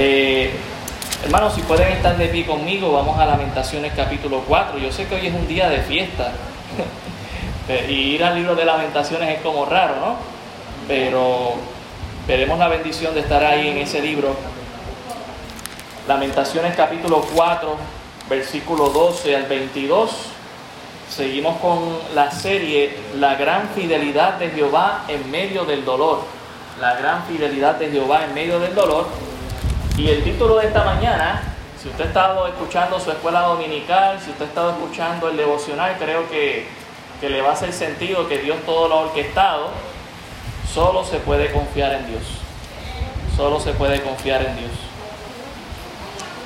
Eh, hermanos, si pueden estar de pie conmigo, vamos a Lamentaciones capítulo 4. Yo sé que hoy es un día de fiesta. y ir al libro de Lamentaciones es como raro, ¿no? Pero veremos la bendición de estar ahí en ese libro. Lamentaciones capítulo 4, versículo 12 al 22. Seguimos con la serie La gran fidelidad de Jehová en medio del dolor. La gran fidelidad de Jehová en medio del dolor. Y el título de esta mañana, si usted ha estado escuchando su escuela dominical, si usted ha estado escuchando el devocional, creo que, que le va a hacer sentido que Dios todo lo ha orquestado. Solo se puede confiar en Dios. Solo se puede confiar en Dios.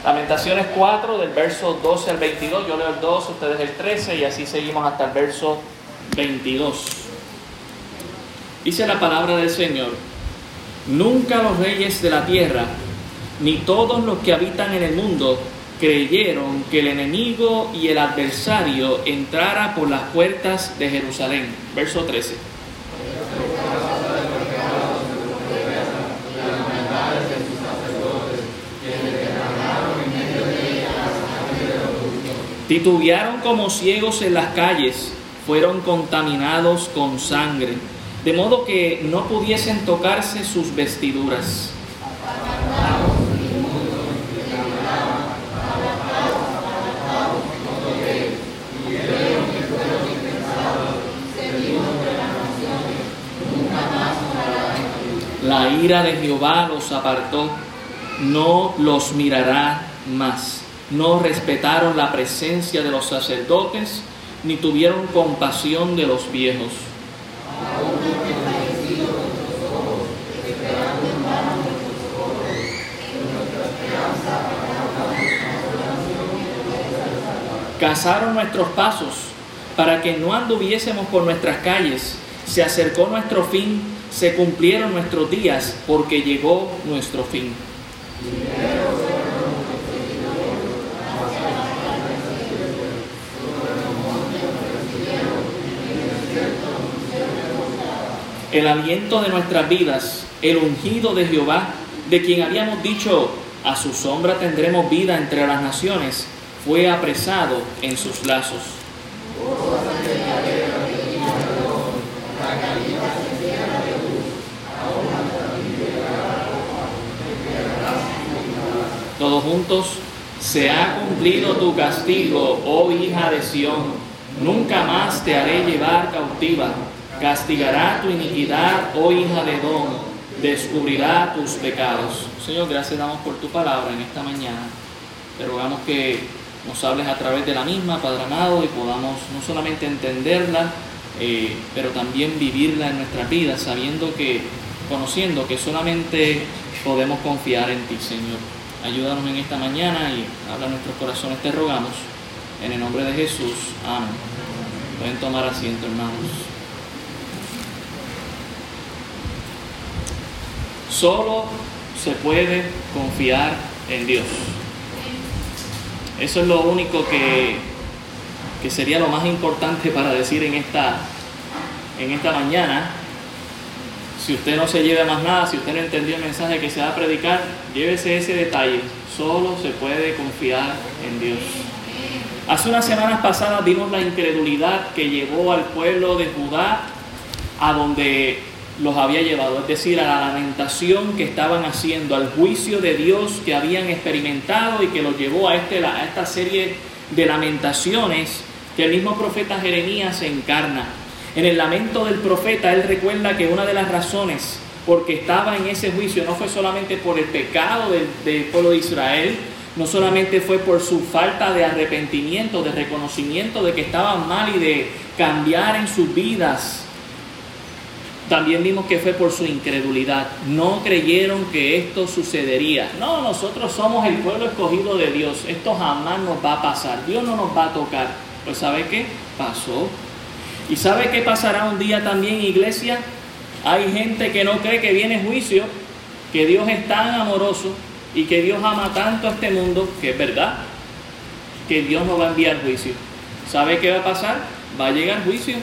Lamentaciones 4, del verso 12 al 22. Yo leo el 12, ustedes el 13 y así seguimos hasta el verso 22. Dice la palabra del Señor, nunca los reyes de la tierra ni todos los que habitan en el mundo creyeron que el enemigo y el adversario entrara por las puertas de Jerusalén. Verso 13. Titubearon como ciegos en las calles, fueron contaminados con sangre, de modo que no pudiesen tocarse sus vestiduras. La ira de Jehová los apartó, no los mirará más. No respetaron la presencia de los sacerdotes, ni tuvieron compasión de los viejos. Cazaron nuestros pasos para que no anduviésemos por nuestras calles. Se acercó nuestro fin se cumplieron nuestros días porque llegó nuestro fin. El aliento de nuestras vidas, el ungido de Jehová, de quien habíamos dicho, a su sombra tendremos vida entre las naciones, fue apresado en sus lazos. Juntos, se ha cumplido tu castigo, oh hija de Sión, nunca más te haré llevar cautiva, castigará tu iniquidad, oh hija de Don, descubrirá tus pecados. Señor, gracias damos por tu palabra en esta mañana. Te rogamos que nos hables a través de la misma, Padre amado, y podamos no solamente entenderla, eh, pero también vivirla en nuestras vidas, sabiendo que, conociendo que solamente podemos confiar en ti, Señor. Ayúdanos en esta mañana y habla nuestros corazones, te rogamos. En el nombre de Jesús, amén. Pueden tomar asiento, hermanos. Solo se puede confiar en Dios. Eso es lo único que, que sería lo más importante para decir en esta, en esta mañana. Si usted no se lleva más nada, si usted no entendió el mensaje que se va a predicar, llévese ese detalle. Solo se puede confiar en Dios. Hace unas semanas pasadas vimos la incredulidad que llevó al pueblo de Judá a donde los había llevado, es decir, a la lamentación que estaban haciendo, al juicio de Dios que habían experimentado y que los llevó a, este, a esta serie de lamentaciones que el mismo profeta Jeremías encarna. En el lamento del profeta, él recuerda que una de las razones por que estaba en ese juicio no fue solamente por el pecado del, pueblo de Israel, no solamente fue por su falta de arrepentimiento, de reconocimiento de que estaban mal y de cambiar en sus vidas. También vimos que fue por su incredulidad. No creyeron que esto sucedería. No, nosotros somos el pueblo escogido de Dios. Esto jamás nos va a pasar. Dios no nos va a tocar. Pues ¿sabe qué? Pasó. ¿Y sabe qué pasará un día también, iglesia? Hay gente que no cree que viene juicio, que Dios es tan amoroso y que Dios ama tanto a este mundo, que es verdad, que Dios no va a enviar juicio. ¿Sabe qué va a pasar? Va a llegar juicio.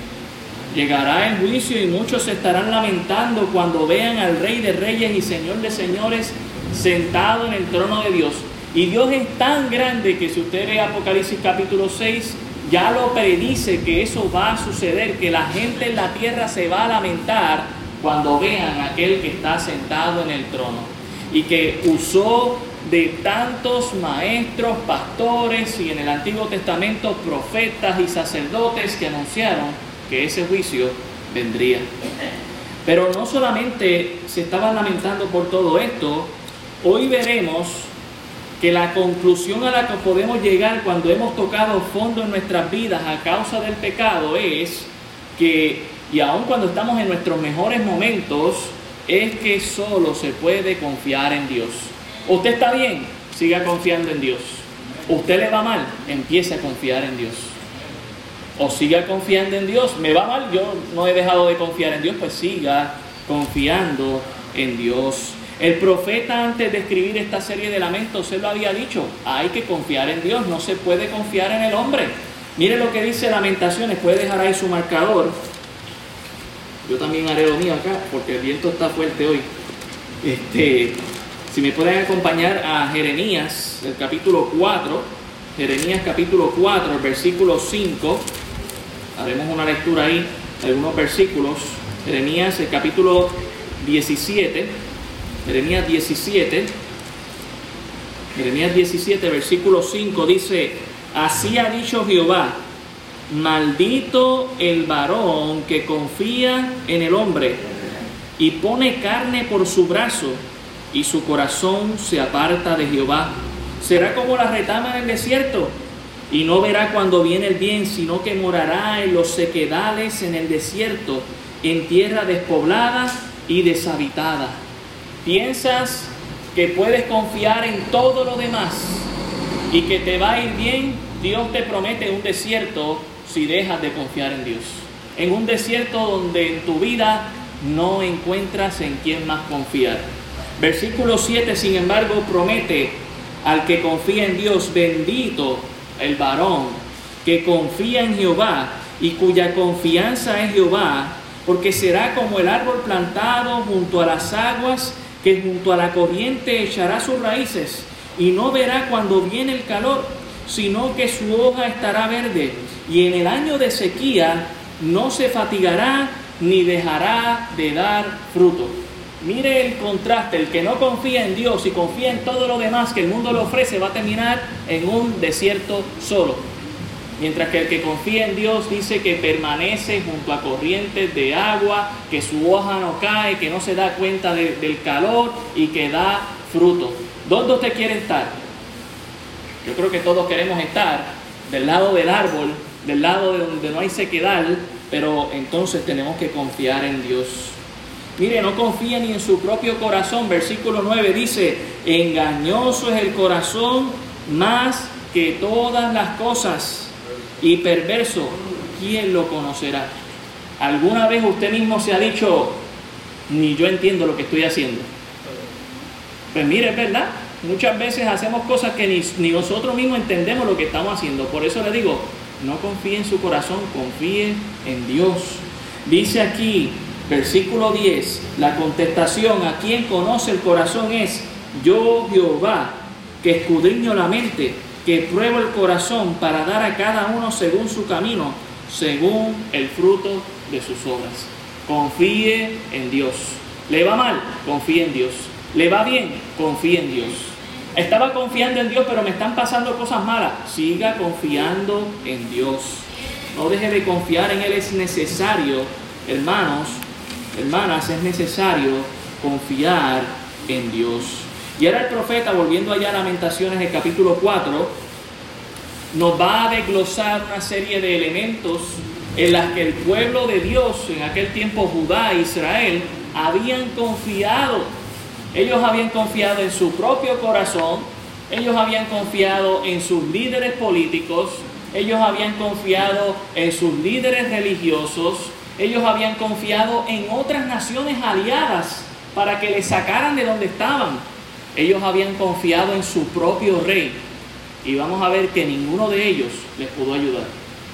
Llegará el juicio y muchos se estarán lamentando cuando vean al Rey de Reyes y Señor de Señores sentado en el trono de Dios. Y Dios es tan grande que si usted lee Apocalipsis capítulo 6, ya lo predice que eso va a suceder, que la gente en la tierra se va a lamentar cuando vean a aquel que está sentado en el trono y que usó de tantos maestros, pastores y en el Antiguo Testamento profetas y sacerdotes que anunciaron que ese juicio vendría. Pero no solamente se estaban lamentando por todo esto, hoy veremos que la conclusión a la que podemos llegar cuando hemos tocado fondo en nuestras vidas a causa del pecado es que, y aun cuando estamos en nuestros mejores momentos, es que solo se puede confiar en Dios. Usted está bien, siga confiando en Dios. Usted le va mal, empiece a confiar en Dios. O siga confiando en Dios. Me va mal, yo no he dejado de confiar en Dios, pues siga confiando en Dios. El profeta antes de escribir esta serie de lamentos, él lo había dicho, hay que confiar en Dios, no se puede confiar en el hombre. Mire lo que dice Lamentaciones, puede dejar ahí su marcador. Yo también haré lo mío acá, porque el viento está fuerte hoy. Este, si me pueden acompañar a Jeremías, el capítulo 4, Jeremías capítulo 4, el versículo 5, haremos una lectura ahí, algunos versículos. Jeremías, el capítulo 17. Jeremías 17, Jeremías 17, versículo 5 dice, así ha dicho Jehová, maldito el varón que confía en el hombre y pone carne por su brazo y su corazón se aparta de Jehová. Será como la retama en el desierto y no verá cuando viene el bien, sino que morará en los sequedales en el desierto, en tierra despoblada y deshabitada piensas que puedes confiar en todo lo demás y que te va a ir bien, Dios te promete un desierto si dejas de confiar en Dios. En un desierto donde en tu vida no encuentras en quién más confiar. Versículo 7, sin embargo, promete al que confía en Dios, bendito el varón que confía en Jehová y cuya confianza es Jehová, porque será como el árbol plantado junto a las aguas que junto a la corriente echará sus raíces y no verá cuando viene el calor, sino que su hoja estará verde y en el año de sequía no se fatigará ni dejará de dar fruto. Mire el contraste, el que no confía en Dios y confía en todo lo demás que el mundo le ofrece va a terminar en un desierto solo. Mientras que el que confía en Dios dice que permanece junto a corrientes de agua, que su hoja no cae, que no se da cuenta del calor y que da fruto. ¿Dónde usted quiere estar? Yo creo que todos queremos estar del lado del árbol, del lado de donde no hay sequedad, pero entonces tenemos que confiar en Dios. Mire, no confía ni en su propio corazón. Versículo 9 dice, engañoso es el corazón más que todas las cosas y perverso, ¿quién lo conocerá? ¿Alguna vez usted mismo se ha dicho, ni yo entiendo lo que estoy haciendo? Pues mire, es verdad, muchas veces hacemos cosas que ni, nosotros mismos entendemos lo que estamos haciendo. Por eso le digo, no confíe en su corazón, confíe en Dios. Dice aquí, versículo 10, la contestación a quien conoce el corazón es, yo Jehová, que escudriño la mente que prueba el corazón para dar a cada uno según su camino, según el fruto de sus obras. Confíe en Dios. ¿Le va mal? Confíe en Dios. ¿Le va bien? Confíe en Dios. Estaba confiando en Dios, pero me están pasando cosas malas. Siga confiando en Dios. No deje de confiar en Él. Es necesario, hermanos, hermanas, es necesario confiar en Dios. Y ahora el profeta, volviendo allá a Lamentaciones, el capítulo 4, nos va a desglosar una serie de elementos en las que el pueblo de Dios, en aquel tiempo Judá e Israel, habían confiado. Ellos habían confiado en su propio corazón, ellos habían confiado en sus líderes políticos, ellos habían confiado en sus líderes religiosos, ellos habían confiado en otras naciones aliadas para que les sacaran de donde estaban. Ellos habían confiado en su propio rey y vamos a ver que ninguno de ellos les pudo ayudar.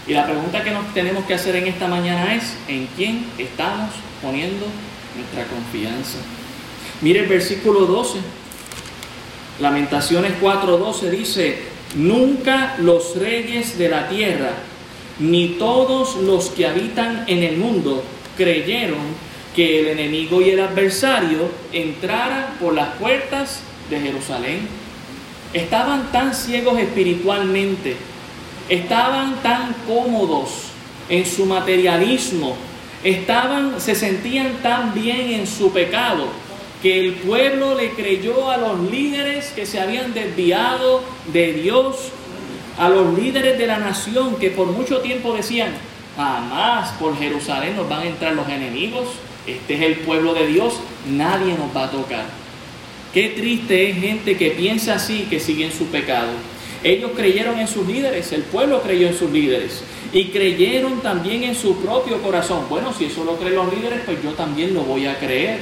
Y la pregunta que nos tenemos que hacer en esta mañana es, ¿en quién estamos poniendo nuestra confianza? Mire el versículo 12. Lamentaciones 4:12 dice, nunca los reyes de la tierra, ni todos los que habitan en el mundo, creyeron que el enemigo y el adversario entraran por las puertas de Jerusalén. Estaban tan ciegos espiritualmente, estaban tan cómodos en su materialismo, estaban, se sentían tan bien en su pecado, que el pueblo le creyó a los líderes que se habían desviado de Dios, a los líderes de la nación que por mucho tiempo decían, jamás por Jerusalén nos van a entrar los enemigos, este es el pueblo de Dios, nadie nos va a tocar. Qué triste es gente que piensa así, que sigue en su pecado. Ellos creyeron en sus líderes, el pueblo creyó en sus líderes y creyeron también en su propio corazón. Bueno, si eso lo creen los líderes, pues yo también lo voy a creer.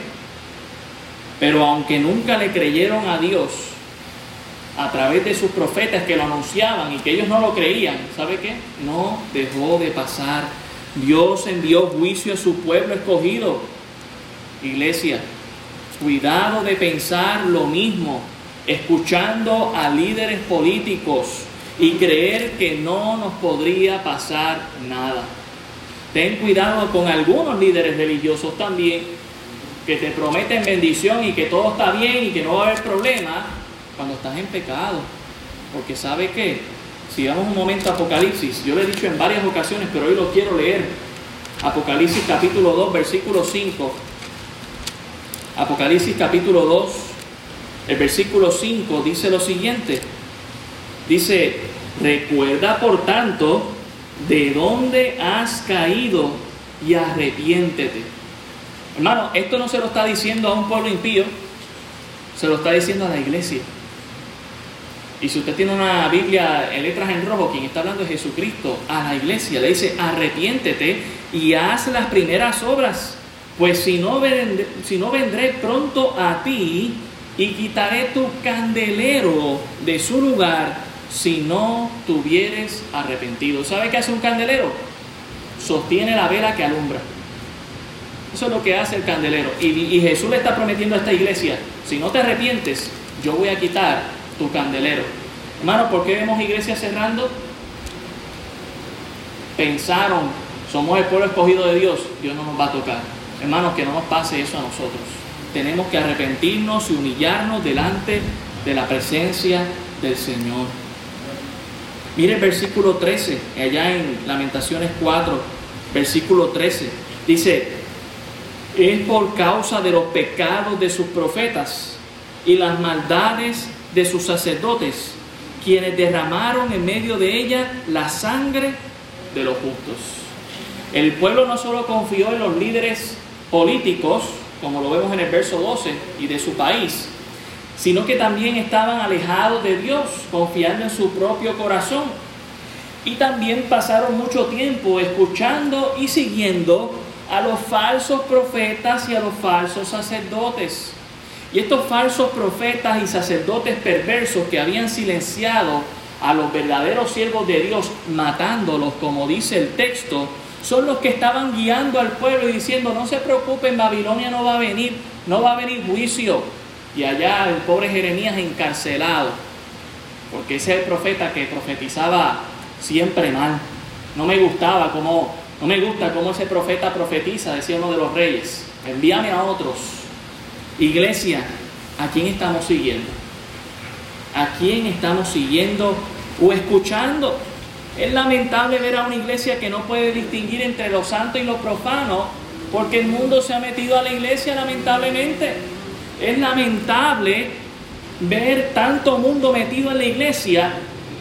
Pero aunque nunca le creyeron a Dios a través de sus profetas que lo anunciaban y que ellos no lo creían, ¿sabe qué? No dejó de pasar. Dios envió juicio a su pueblo escogido Iglesia, cuidado de pensar lo mismo, escuchando a líderes políticos y creer que no nos podría pasar nada. Ten cuidado con algunos líderes religiosos también que te prometen bendición y que todo está bien y que no va a haber problema cuando estás en pecado. Porque sabe que, si damos un momento a Apocalipsis, yo lo he dicho en varias ocasiones, pero hoy lo quiero leer. Apocalipsis capítulo 2, versículo 5. Apocalipsis capítulo 2, el versículo 5 dice lo siguiente. Dice, recuerda por tanto de dónde has caído y arrepiéntete. Hermano, esto no se lo está diciendo a un pueblo impío, se lo está diciendo a la iglesia. Y si usted tiene una Biblia en letras en rojo, quien está hablando es Jesucristo, a la iglesia le dice, arrepiéntete y haz las primeras obras pues si no, vendré, si no vendré pronto a ti y quitaré tu candelero de su lugar si no tuvieres arrepentido. ¿Sabe qué hace un candelero? Sostiene la vela que alumbra. Eso es lo que hace el candelero. Y, Jesús le está prometiendo a esta iglesia, si no te arrepientes, yo voy a quitar tu candelero. Hermano, ¿por qué vemos iglesias cerrando? Pensaron, somos el pueblo escogido de Dios, Dios no nos va a tocar. Hermanos, que no nos pase eso a nosotros. Tenemos que arrepentirnos y humillarnos delante de la presencia del Señor. Mire el versículo 13, allá en Lamentaciones 4, versículo 13. Dice, es por causa de los pecados de sus profetas y las maldades de sus sacerdotes, quienes derramaron en medio de ella la sangre de los justos. El pueblo no solo confió en los líderes políticos, como lo vemos en el verso 12, y de su país, sino que también estaban alejados de Dios, confiando en su propio corazón. Y también pasaron mucho tiempo escuchando y siguiendo a los falsos profetas y a los falsos sacerdotes. Y estos falsos profetas y sacerdotes perversos que habían silenciado a los verdaderos siervos de Dios, matándolos, como dice el texto, son los que estaban guiando al pueblo y diciendo, no se preocupen, Babilonia no va a venir, no va a venir juicio. Y allá el pobre Jeremías encarcelado, porque ese es el profeta que profetizaba siempre mal. No me gustaba no me gusta cómo ese profeta profetiza, decía uno de los reyes. Envíame a otros. Iglesia, ¿a quién estamos siguiendo? ¿A quién estamos siguiendo o escuchando? Es lamentable ver a una iglesia que no puede distinguir entre lo santo y lo profano, porque el mundo se ha metido a la iglesia lamentablemente. Es lamentable ver tanto mundo metido en la iglesia,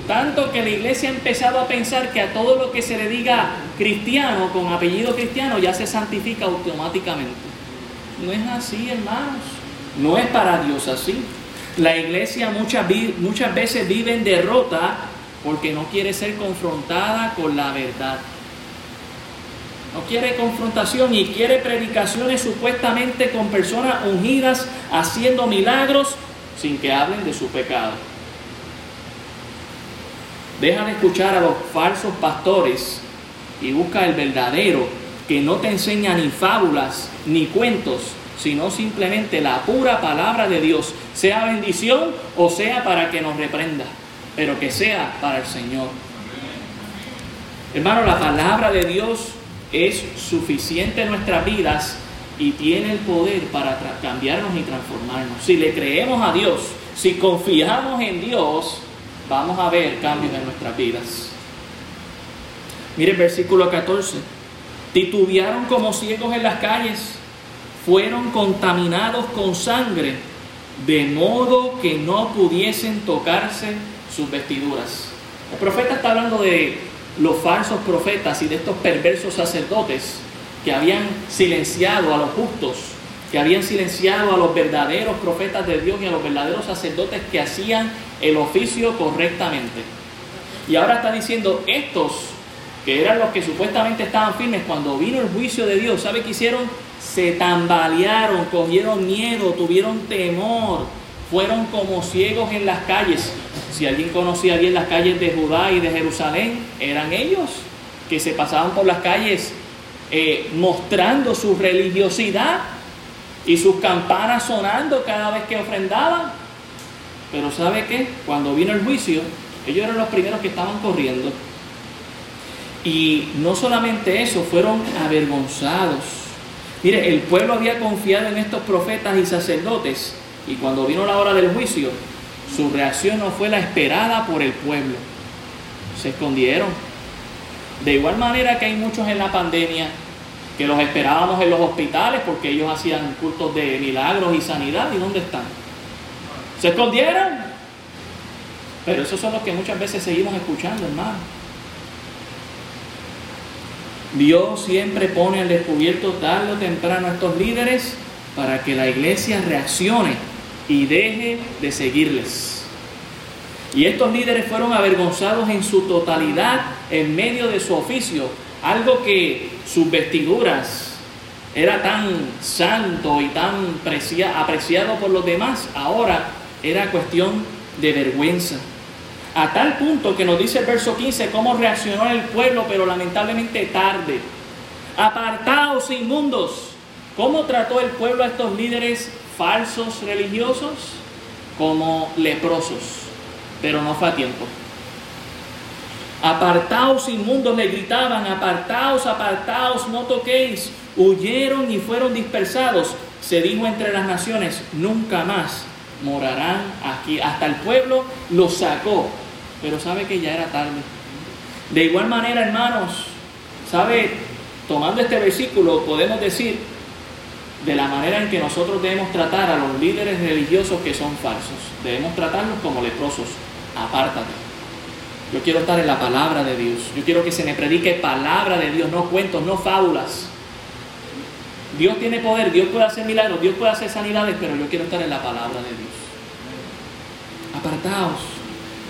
tanto que la iglesia ha empezado a pensar que a todo lo que se le diga cristiano, con apellido cristiano, ya se santifica automáticamente. No es así, hermanos. No es para Dios así. La iglesia muchas, muchas veces vive en derrota porque no quiere ser confrontada con la verdad. No quiere confrontación y quiere predicaciones supuestamente con personas ungidas haciendo milagros sin que hablen de su pecado. Deja de escuchar a los falsos pastores y busca el verdadero que no te enseña ni fábulas ni cuentos, sino simplemente la pura palabra de Dios, sea bendición o sea para que nos reprenda, pero que sea para el Señor. Hermano, la palabra de Dios es suficiente en nuestras vidas y tiene el poder para cambiarnos y transformarnos. Si le creemos a Dios, si confiamos en Dios, vamos a ver cambios en nuestras vidas. Mire el versículo 14. Titubearon como ciegos en las calles, fueron contaminados con sangre, de modo que no pudiesen tocarse sus vestiduras. El profeta está hablando de los falsos profetas y de estos perversos sacerdotes que habían silenciado a los justos, que habían silenciado a los verdaderos profetas de Dios y a los verdaderos sacerdotes que hacían el oficio correctamente. Y ahora está diciendo, estos que eran los que supuestamente estaban firmes cuando vino el juicio de Dios, ¿sabe qué hicieron? Se tambalearon, cogieron miedo, tuvieron temor, fueron como ciegos en las calles. Si alguien conocía bien las calles de Judá y de Jerusalén, eran ellos que se pasaban por las calles eh, mostrando su religiosidad y sus campanas sonando cada vez que ofrendaban. Pero ¿sabe qué? Cuando vino el juicio, ellos eran los primeros que estaban corriendo. Y no solamente eso, fueron avergonzados. Mire, el pueblo había confiado en estos profetas y sacerdotes y cuando vino la hora del juicio, su reacción no fue la esperada por el pueblo. Se escondieron. De igual manera que hay muchos en la pandemia que los esperábamos en los hospitales porque ellos hacían cultos de milagros y sanidad. ¿Y dónde están? Se escondieron. Pero esos son los que muchas veces seguimos escuchando, hermano. Dios siempre pone al descubierto tarde o temprano a estos líderes para que la iglesia reaccione y deje de seguirles. Y estos líderes fueron avergonzados en su totalidad en medio de su oficio, algo que sus vestiduras era tan santo y tan apreciado por los demás, ahora era cuestión de vergüenza. A tal punto que nos dice el verso 15 cómo reaccionó el pueblo, pero lamentablemente tarde. Apartados inmundos. ¿Cómo trató el pueblo a estos líderes falsos religiosos? Como leprosos. Pero no fue a tiempo. Apartaos inmundos le gritaban, apartaos, apartaos, no toquéis. Huyeron y fueron dispersados. Se dijo entre las naciones, nunca más morarán aquí. Hasta el pueblo los sacó, pero sabe que ya era tarde. De igual manera, hermanos, sabe, tomando este versículo, podemos decir de la manera en que nosotros debemos tratar a los líderes religiosos que son falsos. Debemos tratarlos como leprosos. Apártate. Yo quiero estar en la palabra de Dios. Yo quiero que se me predique palabra de Dios, no cuentos, no fábulas. Dios tiene poder, Dios puede hacer milagros, Dios puede hacer sanidades, pero yo quiero estar en la palabra de Dios. Apartaos.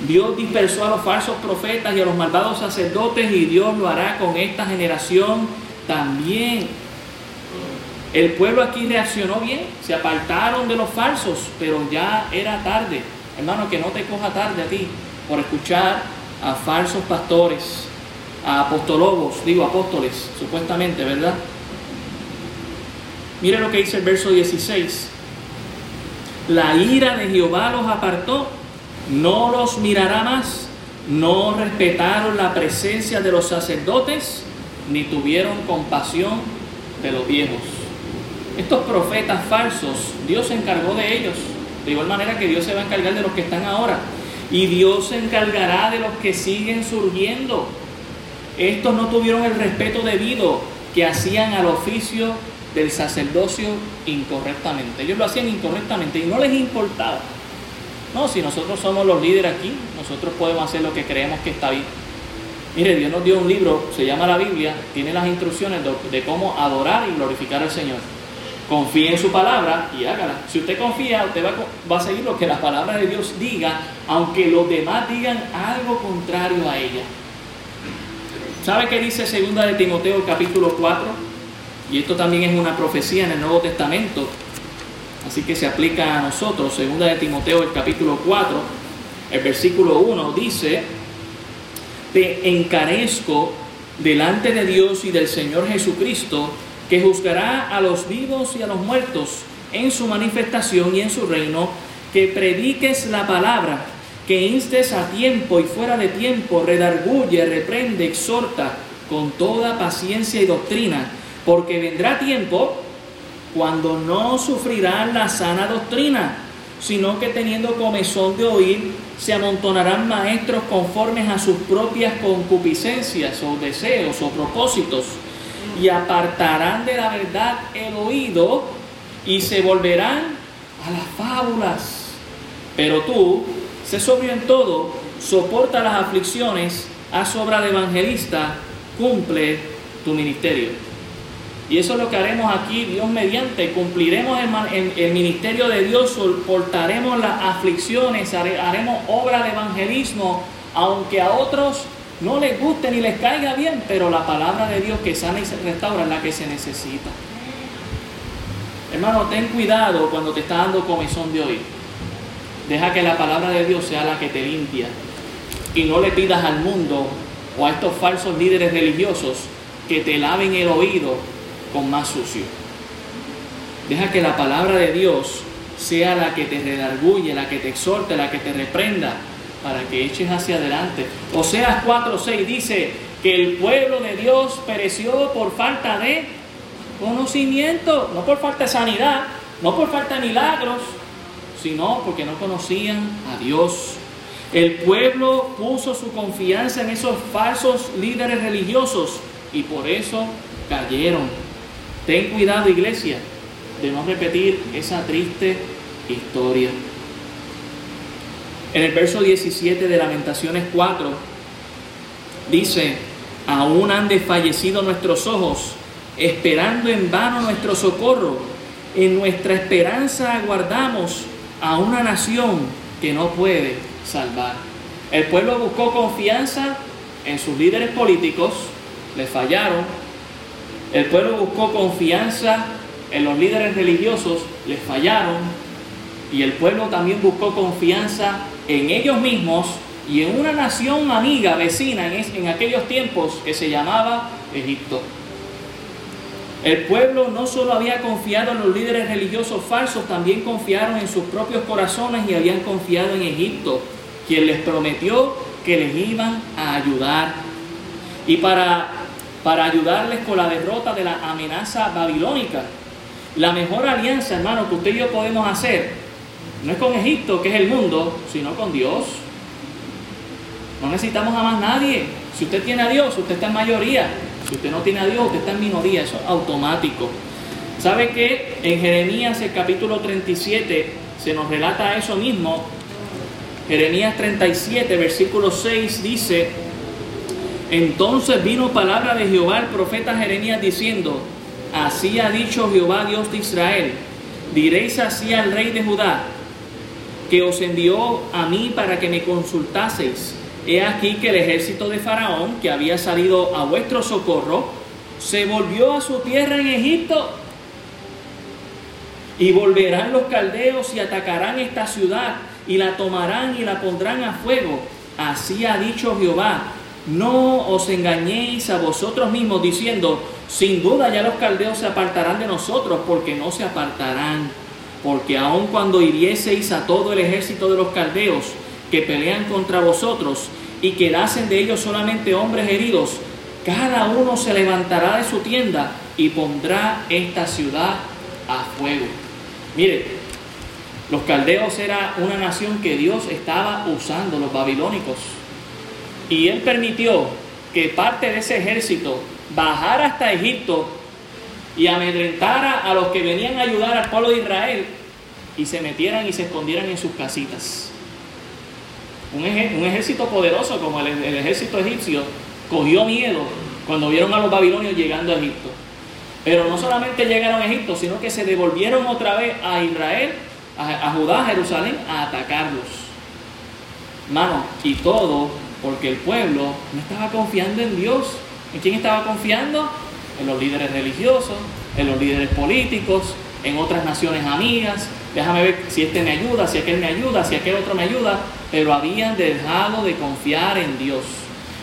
Dios dispersó a los falsos profetas y a los malvados sacerdotes y Dios lo hará con esta generación también. El pueblo aquí reaccionó bien, se apartaron de los falsos, pero ya era tarde. Hermano, que no te coja tarde a ti por escuchar a falsos pastores, a apostolobos, digo apóstoles, supuestamente, ¿verdad? Mire lo que dice el verso 16. La ira de Jehová los apartó, no los mirará más, no respetaron la presencia de los sacerdotes, ni tuvieron compasión de los viejos. Estos profetas falsos, Dios se encargó de ellos, de igual manera que Dios se va a encargar de los que están ahora. Y Dios se encargará de los que siguen surgiendo. Estos no tuvieron el respeto debido que hacían al oficio del sacerdocio incorrectamente. Ellos lo hacían incorrectamente y no les importaba. No, si nosotros somos los líderes aquí, nosotros podemos hacer lo que creemos que está bien. Mire, Dios nos dio un libro, se llama la Biblia, tiene las instrucciones de, cómo adorar y glorificar al Señor. Confíe en su palabra y hágala. Si usted confía, usted va, a seguir lo que la palabra de Dios diga, aunque los demás digan algo contrario a ella. ¿Sabe qué dice segunda de Timoteo capítulo 4? Y esto también es una profecía en el Nuevo Testamento, así que se aplica a nosotros. Segunda de Timoteo el capítulo 4, el versículo 1 dice, te encarezco delante de Dios y del Señor Jesucristo, que juzgará a los vivos y a los muertos en su manifestación y en su reino, que prediques la palabra, que instes a tiempo y fuera de tiempo, redarguye, reprende, exhorta con toda paciencia y doctrina, porque vendrá tiempo cuando no sufrirán la sana doctrina, sino que teniendo comezón de oír, se amontonarán maestros conformes a sus propias concupiscencias o deseos o propósitos y apartarán de la verdad el oído y se volverán a las fábulas. Pero tú, sé sobrio en todo, soporta las aflicciones, haz obra de evangelista, cumple tu ministerio. Y eso es lo que haremos aquí, Dios mediante, cumpliremos el, el, ministerio de Dios, soportaremos las aflicciones, haremos obra de evangelismo, aunque a otros no les guste ni les caiga bien, pero la palabra de Dios que sana y se restaura es la que se necesita. Hermano, ten cuidado cuando te está dando comezón de oír. Deja que la palabra de Dios sea la que te limpia. Y no le pidas al mundo o a estos falsos líderes religiosos que te laven el oído con más sucio. Deja que la palabra de Dios sea la que te redarguye, la que te exhorte, la que te reprenda, para que eches hacia adelante. Oseas 4:6 dice que el pueblo de Dios pereció por falta de conocimiento, no por falta de sanidad, no por falta de milagros, sino porque no conocían a Dios. El pueblo puso su confianza en esos falsos líderes religiosos y por eso cayeron. Ten cuidado, iglesia, de no repetir esa triste historia. En el verso 17 de Lamentaciones 4 dice, aún han desfallecido nuestros ojos, esperando en vano nuestro socorro. En nuestra esperanza aguardamos a una nación que no puede salvar. El pueblo buscó confianza en sus líderes políticos, le fallaron. El pueblo buscó confianza en los líderes religiosos, les fallaron. Y el pueblo también buscó confianza en ellos mismos y en una nación amiga, vecina en, en aquellos tiempos que se llamaba Egipto. El pueblo no solo había confiado en los líderes religiosos falsos, también confiaron en sus propios corazones y habían confiado en Egipto, quien les prometió que les iban a ayudar. Y para, para ayudarles con la derrota de la amenaza babilónica, la mejor alianza, hermano, que usted y yo podemos hacer no es con Egipto, que es el mundo, sino con Dios. No necesitamos a más nadie. Si usted tiene a Dios, usted está en mayoría. Si usted no tiene a Dios, usted está en minoría. Eso es automático. ¿Sabe que en Jeremías el capítulo 37 se nos relata eso mismo? Jeremías 37, versículo 6 dice, entonces vino palabra de Jehová el profeta Jeremías diciendo, así ha dicho Jehová Dios de Israel, diréis así al rey de Judá, que os envió a mí para que me consultaseis. He aquí que el ejército de Faraón, que había salido a vuestro socorro, se volvió a su tierra en Egipto. Y volverán los caldeos y atacarán esta ciudad y la tomarán y la pondrán a fuego. Así ha dicho Jehová. No os engañéis a vosotros mismos diciendo, sin duda ya los caldeos se apartarán de nosotros, porque no se apartarán porque aun cuando hirieseis a todo el ejército de los caldeos que pelean contra vosotros y quedasen de ellos solamente hombres heridos, cada uno se levantará de su tienda y pondrá esta ciudad a fuego. Mire, los caldeos era una nación que Dios estaba usando, los babilónicos. Y él permitió que parte de ese ejército bajara hasta Egipto y amedrentara a los que venían a ayudar al pueblo de Israel y se metieran y se escondieran en sus casitas. Un, ejército poderoso como el, ejército egipcio cogió miedo cuando vieron a los babilonios llegando a Egipto. Pero no solamente llegaron a Egipto, sino que se devolvieron otra vez a Israel, a, a Judá, a Jerusalén, a atacarlos. Mano, y todo porque el pueblo no estaba confiando en Dios. ¿En quién estaba confiando? En los líderes religiosos, en los líderes políticos, en otras naciones amigas. Déjame ver si este me ayuda, si aquel me ayuda, si aquel otro me ayuda. Pero habían dejado de confiar en Dios.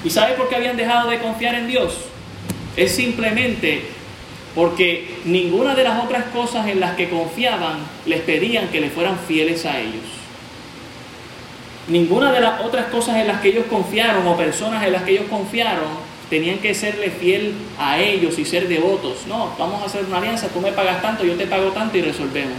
¿Y sabe por qué habían dejado de confiar en Dios? Es simplemente porque ninguna de las otras cosas en las que confiaban les pedían que le fueran fieles a ellos. Ninguna de las otras cosas en las que ellos confiaron o personas en las que ellos confiaron tenían que serle fiel a ellos y ser devotos. No, vamos a hacer una alianza, tú me pagas tanto, yo te pago tanto y resolvemos.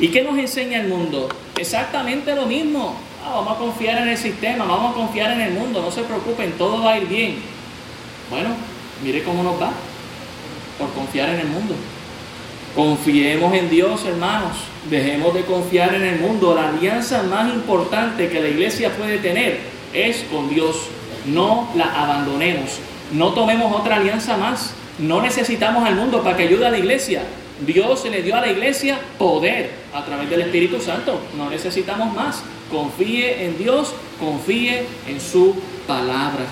¿Y qué nos enseña el mundo? Exactamente lo mismo. Ah, vamos a confiar en el sistema, vamos a confiar en el mundo, no se preocupen, todo va a ir bien. Bueno, mire cómo nos va por confiar en el mundo. Confiemos en Dios, hermanos. Dejemos de confiar en el mundo. La alianza más importante que la iglesia puede tener es con Dios. No la abandonemos. No tomemos otra alianza más. No necesitamos al mundo para que ayude a la iglesia. Dios se le dio a la iglesia poder a través del Espíritu Santo. No necesitamos más. Confíe en Dios, confíe en su palabra.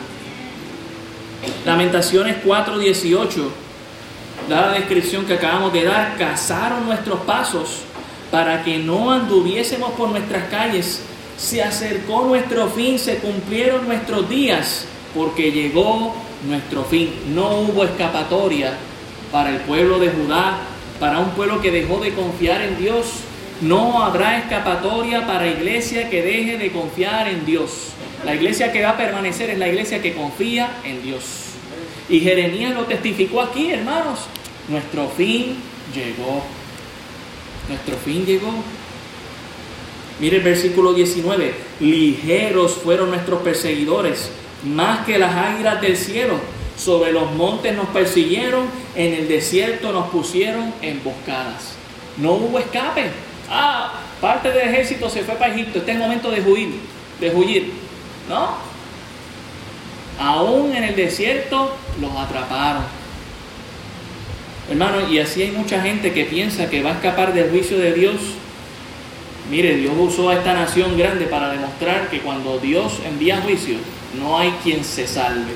Lamentaciones 4:18 da la descripción que acabamos de dar. Cazaron nuestros pasos para que no anduviésemos por nuestras calles. Se acercó nuestro fin, se cumplieron nuestros días, porque llegó nuestro fin. No hubo escapatoria para el pueblo de Judá, para un pueblo que dejó de confiar en Dios. No habrá escapatoria para iglesia que deje de confiar en Dios. La iglesia que va a permanecer es la iglesia que confía en Dios. Y Jeremías lo testificó aquí, hermanos. Nuestro fin llegó. Nuestro fin llegó. Mire el versículo 19. Ligeros fueron nuestros perseguidores, más que las águilas del cielo sobre los montes nos persiguieron, en el desierto nos pusieron emboscadas. No hubo escape. Ah, parte del ejército se fue para Egipto, este es el momento de huir, de huir. No. Aún en el desierto los atraparon. Hermano, y así hay mucha gente que piensa que va a escapar del juicio de Dios. Mire, Dios usó a esta nación grande para demostrar que cuando Dios envía juicio, no hay quien se salve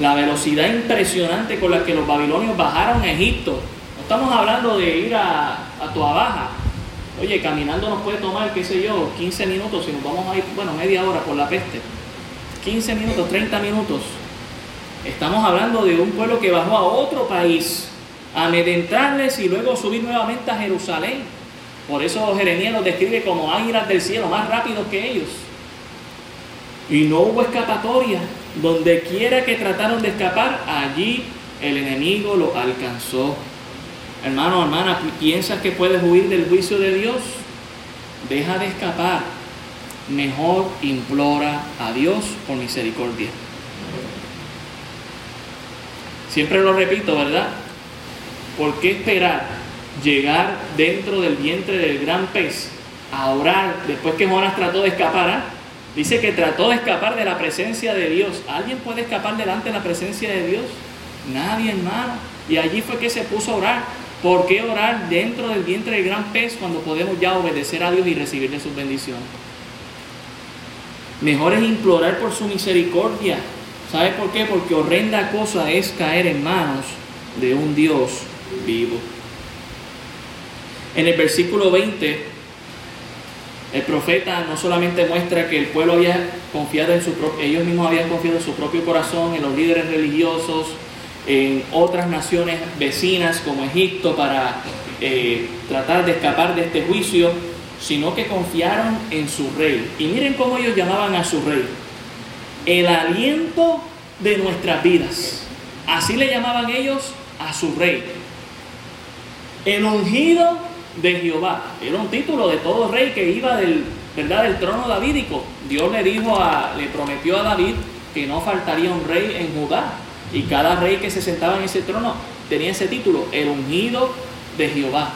la velocidad impresionante con la que los babilonios bajaron a Egipto. No estamos hablando de ir a, a Baja. Oye, caminando nos puede tomar, qué sé yo, 15 minutos, si nos vamos a ir, bueno, media hora por la peste. 15 minutos, 30 minutos. Estamos hablando de un pueblo que bajó a otro país a amedrentarles y luego subir nuevamente a Jerusalén. Por eso Jeremías los describe como águilas del cielo, más rápidos que ellos. Y no hubo escapatoria. Donde quiera que trataron de escapar, allí el enemigo lo alcanzó. Hermano, hermana, ¿piensas que puedes huir del juicio de Dios? Deja de escapar. Mejor implora a Dios por misericordia. Siempre lo repito, ¿verdad? ¿Por qué esperar llegar dentro del vientre del gran pez a orar después que Jonas trató de escapar? ¿ah? Dice que trató de escapar de la presencia de Dios. ¿Alguien puede escapar delante de la presencia de Dios? Nadie, hermano. Y allí fue que se puso a orar. ¿Por qué orar dentro del vientre del gran pez cuando podemos ya obedecer a Dios y recibirle sus bendiciones? Mejor es implorar por su misericordia. ¿Sabe por qué? Porque horrenda cosa es caer en manos de un Dios vivo. En el versículo 20 el profeta no solamente muestra que el pueblo había confiado en su propio, ellos mismos habían confiado en su propio corazón, en los líderes religiosos, en otras naciones vecinas como Egipto para eh, tratar de escapar de este juicio, sino que confiaron en su rey. Y miren cómo ellos llamaban a su rey. El aliento de nuestras vidas. Así le llamaban ellos a su rey. El ungido de Jehová. Era un título de todo rey que iba del, ¿verdad? del trono davídico. Dios le dijo a, le prometió a David que no faltaría un rey en Judá. Y cada rey que se sentaba en ese trono tenía ese título, el ungido de Jehová.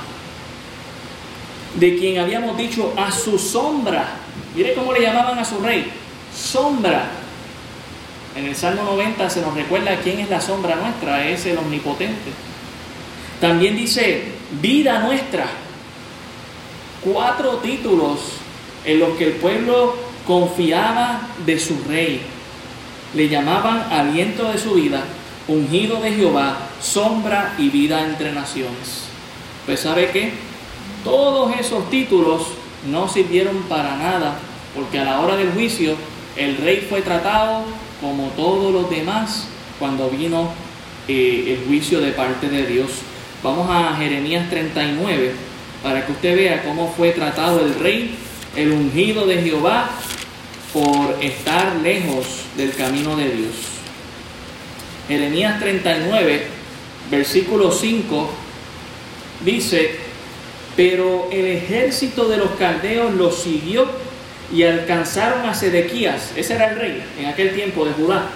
De quien habíamos dicho a su sombra. Mire cómo le llamaban a su rey. Sombra. En el Salmo 90 se nos recuerda quién es la sombra nuestra, es el omnipotente. También dice, vida nuestra cuatro títulos en los que el pueblo confiaba de su rey. Le llamaban aliento de su vida, ungido de Jehová, sombra y vida entre naciones. Pues sabe qué? Todos esos títulos no sirvieron para nada, porque a la hora del juicio el rey fue tratado como todos los demás cuando vino eh, el juicio de parte de Dios. Vamos a Jeremías 39 para que usted vea cómo fue tratado el rey, el ungido de Jehová, por estar lejos del camino de Dios. Jeremías 39, versículo 5, dice, pero el ejército de los caldeos los siguió y alcanzaron a Sedequías, ese era el rey en aquel tiempo de Judá,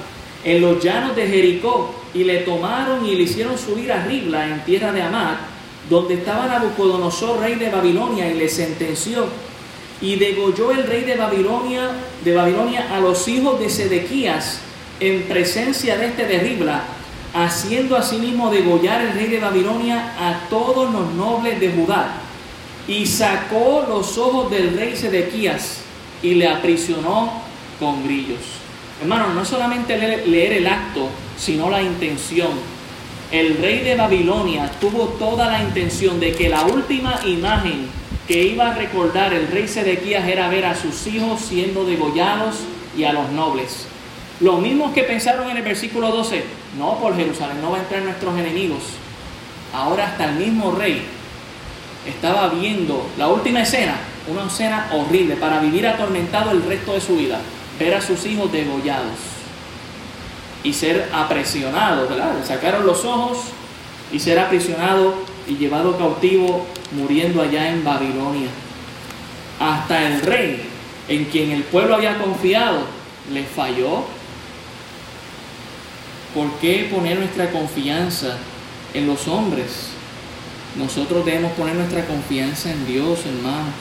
en los llanos de Jericó, y le tomaron y le hicieron subir a Ribla en tierra de Amad, donde estaba Nabucodonosor, rey de Babilonia, y le sentenció. Y degolló el rey de Babilonia, de Babilonia a los hijos de Sedequías en presencia de este de Ribla, haciendo asimismo degollar el rey de Babilonia a todos los nobles de Judá. Y sacó los ojos del rey Sedequías y le aprisionó con grillos. Hermano, no solamente leer el acto, sino la intención. El rey de Babilonia tuvo toda la intención de que la última imagen que iba a recordar el rey Sedequías era ver a sus hijos siendo degollados y a los nobles. Los mismos que pensaron en el versículo 12, no por Jerusalén, no va a entrar nuestros enemigos. Ahora hasta el mismo rey estaba viendo la última escena, una escena horrible para vivir atormentado el resto de su vida, ver a sus hijos degollados y ser aprisionado, ¿verdad? Sacaron los ojos y ser aprisionado y llevado cautivo, muriendo allá en Babilonia. Hasta el rey, en quien el pueblo había confiado, le falló. ¿Por qué poner nuestra confianza en los hombres? Nosotros debemos poner nuestra confianza en Dios, hermanos.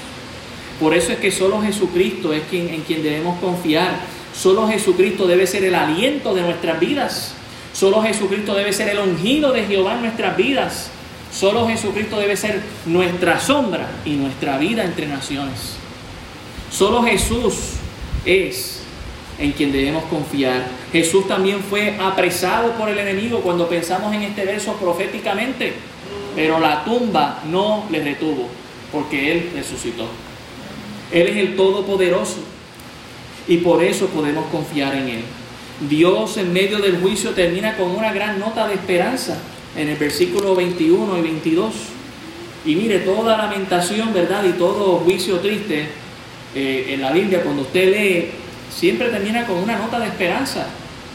Por eso es que solo Jesucristo es quien, en quien debemos confiar. Solo Jesucristo debe ser el aliento de nuestras vidas. Solo Jesucristo debe ser el ungido de Jehová en nuestras vidas. Solo Jesucristo debe ser nuestra sombra y nuestra vida entre naciones. Solo Jesús es en quien debemos confiar. Jesús también fue apresado por el enemigo cuando pensamos en este verso proféticamente, pero la tumba no le retuvo porque Él resucitó. Él es el Todopoderoso y por eso podemos confiar en Él. Dios en medio del juicio termina con una gran nota de esperanza en el versículo 21 y 22. Y mire, toda lamentación, ¿verdad? Y todo juicio triste eh, en la Biblia, cuando usted lee, siempre termina con una nota de esperanza.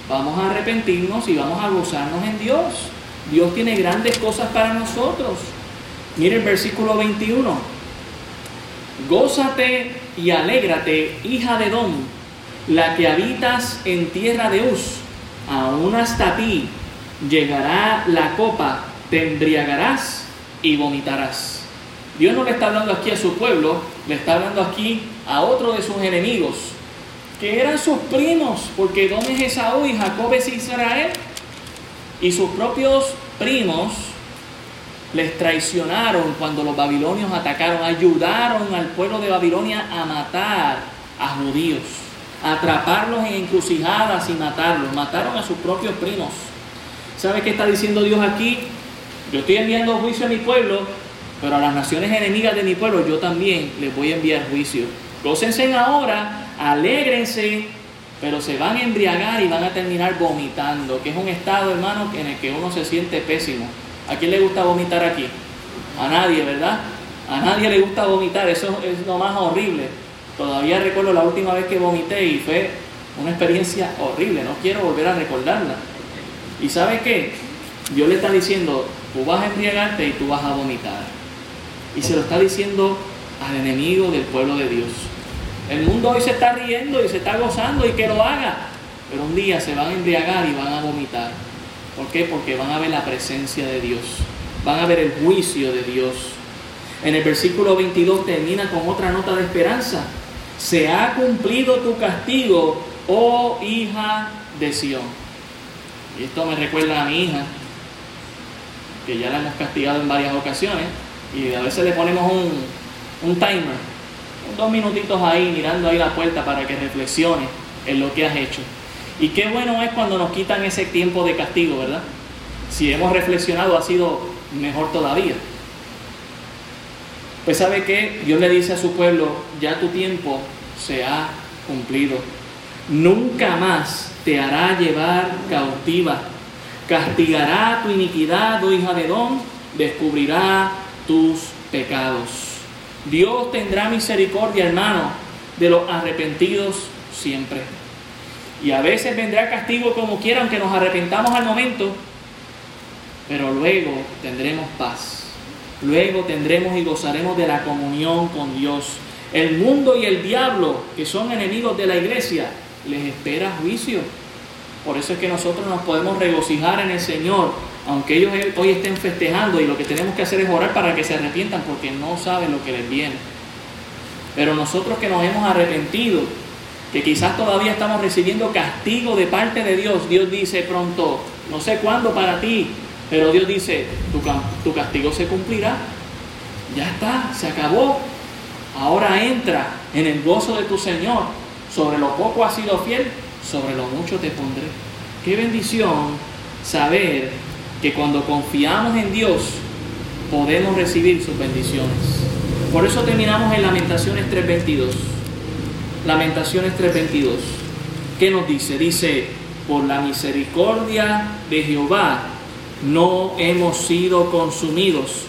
Vamos a arrepentirnos y vamos a gozarnos en Dios. Dios tiene grandes cosas para nosotros. Mire el versículo 21. Gózate y alégrate, hija de Dom, la que habitas en tierra de Uz, aún hasta ti llegará la copa, te embriagarás y vomitarás. Dios no le está hablando aquí a su pueblo, le está hablando aquí a otro de sus enemigos, que eran sus primos, porque Dom es Esaú y Jacob es Israel, y sus propios primos les traicionaron cuando los babilonios atacaron, ayudaron al pueblo de Babilonia a matar a judíos, atraparlos en encrucijadas y matarlos, mataron a sus propios primos. ¿Sabe qué está diciendo Dios aquí? Yo estoy enviando juicio a mi pueblo, pero a las naciones enemigas de mi pueblo yo también les voy a enviar juicio. Gócense ahora, alégrense, pero se van a embriagar y van a terminar vomitando, que es un estado, hermano, en el que uno se siente pésimo. ¿A quién le gusta vomitar aquí? A nadie, ¿verdad? A nadie le gusta vomitar, eso es lo más horrible. Todavía recuerdo la última vez que vomité y fue una experiencia horrible, no quiero volver a recordarla. ¿Y sabe qué? Dios le está diciendo, tú vas a embriagarte y tú vas a vomitar. Y se lo está diciendo al enemigo del pueblo de Dios. El mundo hoy se está riendo y se está gozando y que lo haga. Pero un día se van a embriagar y van a vomitar. ¿Por qué? Porque van a ver la presencia de Dios. Van a ver el juicio de Dios. En el versículo 22 termina con otra nota de esperanza. Se ha cumplido tu castigo, oh hija de Sión. Y esto me recuerda a mi hija, que ya la hemos castigado en varias ocasiones, y a veces le ponemos un, un timer, dos minutitos ahí mirando ahí la puerta para que reflexione en lo que has hecho. Y qué bueno es cuando nos quitan ese tiempo de castigo, ¿verdad? Si hemos reflexionado ha sido mejor todavía. Pues sabe que Dios le dice a su pueblo, ya tu tiempo se ha cumplido. Nunca más te hará llevar cautiva. castigará tu iniquidad, oh hija de Don, descubrirá tus pecados. Dios tendrá misericordia, hermano, de los arrepentidos siempre. Y a veces vendrá castigo como quiera, aunque nos arrepentamos al momento, pero luego tendremos paz. Luego tendremos y gozaremos de la comunión con Dios. El mundo y el diablo, que son enemigos de la iglesia, les espera juicio. Por eso es que nosotros nos podemos regocijar en el Señor, aunque ellos hoy estén festejando y lo que tenemos que hacer es orar para que se arrepientan porque no saben lo que les viene. Pero nosotros que nos hemos arrepentido, que quizás todavía estamos recibiendo castigo de parte de Dios, Dios dice pronto, no sé cuándo para ti, pero Dios dice, tu, tu castigo se cumplirá, ya está, se acabó. Ahora entra en el gozo de tu Señor. Sobre lo poco has sido fiel, sobre lo mucho te pondré. Qué bendición saber que cuando confiamos en Dios podemos recibir sus bendiciones. Por eso terminamos en Lamentaciones 3.22. Lamentaciones 3.22. ¿Qué nos dice? Dice, por la misericordia de Jehová no hemos sido consumidos,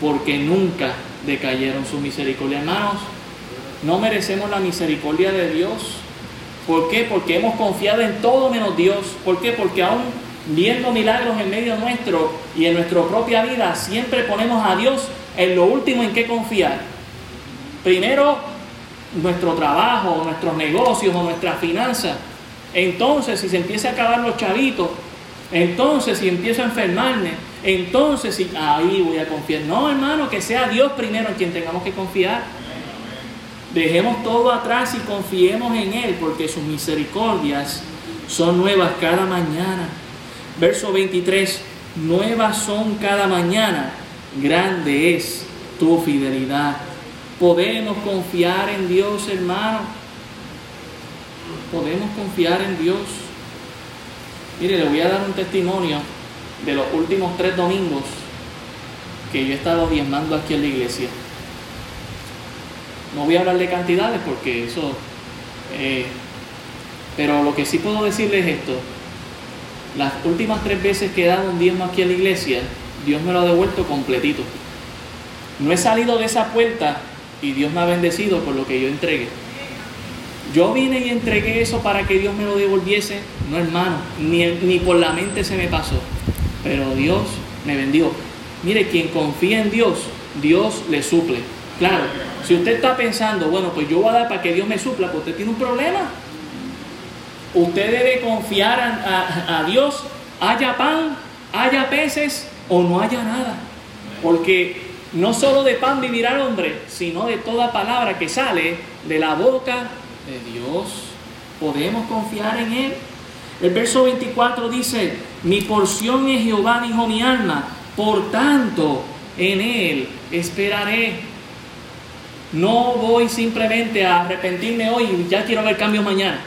porque nunca decayeron su misericordia. Hermanos, no merecemos la misericordia de Dios. ¿Por qué? Porque hemos confiado en todo menos Dios. ¿Por qué? Porque aún viendo milagros en medio nuestro y en nuestra propia vida, siempre ponemos a Dios en lo último en que confiar. Primero, nuestro trabajo, nuestros negocios o nuestras finanzas. Entonces, si se empieza a acabar los chavitos, entonces si empiezo a enfermarme, entonces si ahí voy a confiar. No, hermano, que sea Dios primero en quien tengamos que confiar. Dejemos todo atrás y confiemos en Él, porque sus misericordias son nuevas cada mañana. Verso 23, nuevas son cada mañana, grande es tu fidelidad. Podemos confiar en Dios, hermano. Podemos confiar en Dios. Mire, le voy a dar un testimonio de los últimos tres domingos que yo he estado diezmando aquí en la iglesia. No voy a hablar de cantidades porque eso... Eh, pero lo que sí puedo decirles es esto. Las últimas tres veces que he dado un diezmo aquí en la iglesia, Dios me lo ha devuelto completito. No he salido de esa puerta y Dios me ha bendecido por lo que yo entregué. Yo vine y entregué eso para que Dios me lo devolviese. No, hermano, ni, ni por la mente se me pasó. Pero Dios me vendió. Mire, quien confía en Dios, Dios le suple. Claro, si usted está pensando, bueno, pues yo voy a dar para que Dios me supla, pues usted tiene un problema. Usted debe confiar a, a Dios, haya pan, haya peces o no haya nada. Porque no solo de pan vivirá el hombre, sino de toda palabra que sale de la boca de Dios. Podemos confiar en Él. El verso 24 dice, mi porción es Jehová, dijo mi alma, por tanto en Él esperaré. No voy simplemente a arrepentirme hoy y ya quiero ver cambios mañana.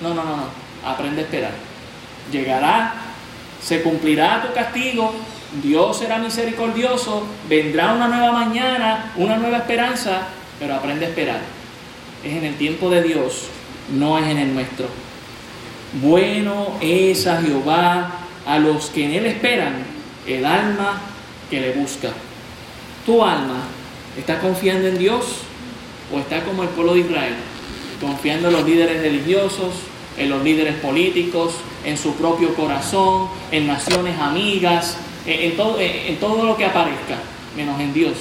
No, no, no, no. Aprende a esperar. Llegará, se cumplirá tu castigo, Dios será misericordioso, vendrá una nueva mañana, una nueva esperanza, pero aprende a esperar. Es en el tiempo de Dios, no es en el nuestro. Bueno es a Jehová a los que en Él esperan, el alma que le busca. Tu alma está confiando en Dios o está como el pueblo de Israel, confiando en los líderes religiosos, en los líderes políticos, en su propio corazón, en naciones amigas, en, todo, en todo lo que aparezca, menos en Dios.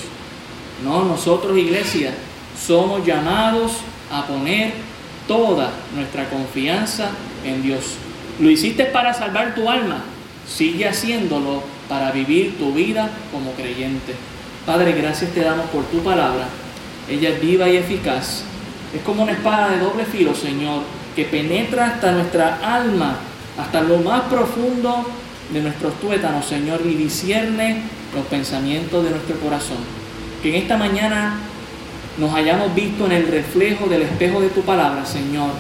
No, nosotros iglesia somos llamados a poner toda nuestra confianza en Dios. Lo hiciste para salvar tu alma, sigue haciéndolo para vivir tu vida como creyente. Padre, gracias te damos por tu palabra. Ella es viva y eficaz. Es como una espada de doble filo, Señor, que penetra hasta nuestra alma, hasta lo más profundo de nuestros tuétanos, Señor, y discierne los pensamientos de nuestro corazón. Que en esta mañana nos hayamos visto en el reflejo del espejo de tu palabra, Señor,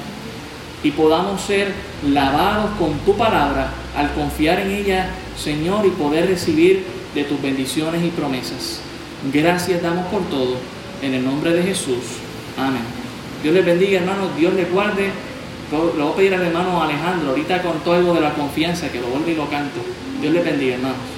y podamos ser lavados con tu palabra al confiar en ella, Señor, y poder recibir de tus bendiciones y promesas. Gracias damos por todo. En el nombre de Jesús. Amén. Dios les bendiga, hermanos. Dios les guarde. Le voy a pedir al hermano Alejandro, ahorita contó algo de la confianza, que lo vuelve y lo canto. Dios le bendiga, hermanos.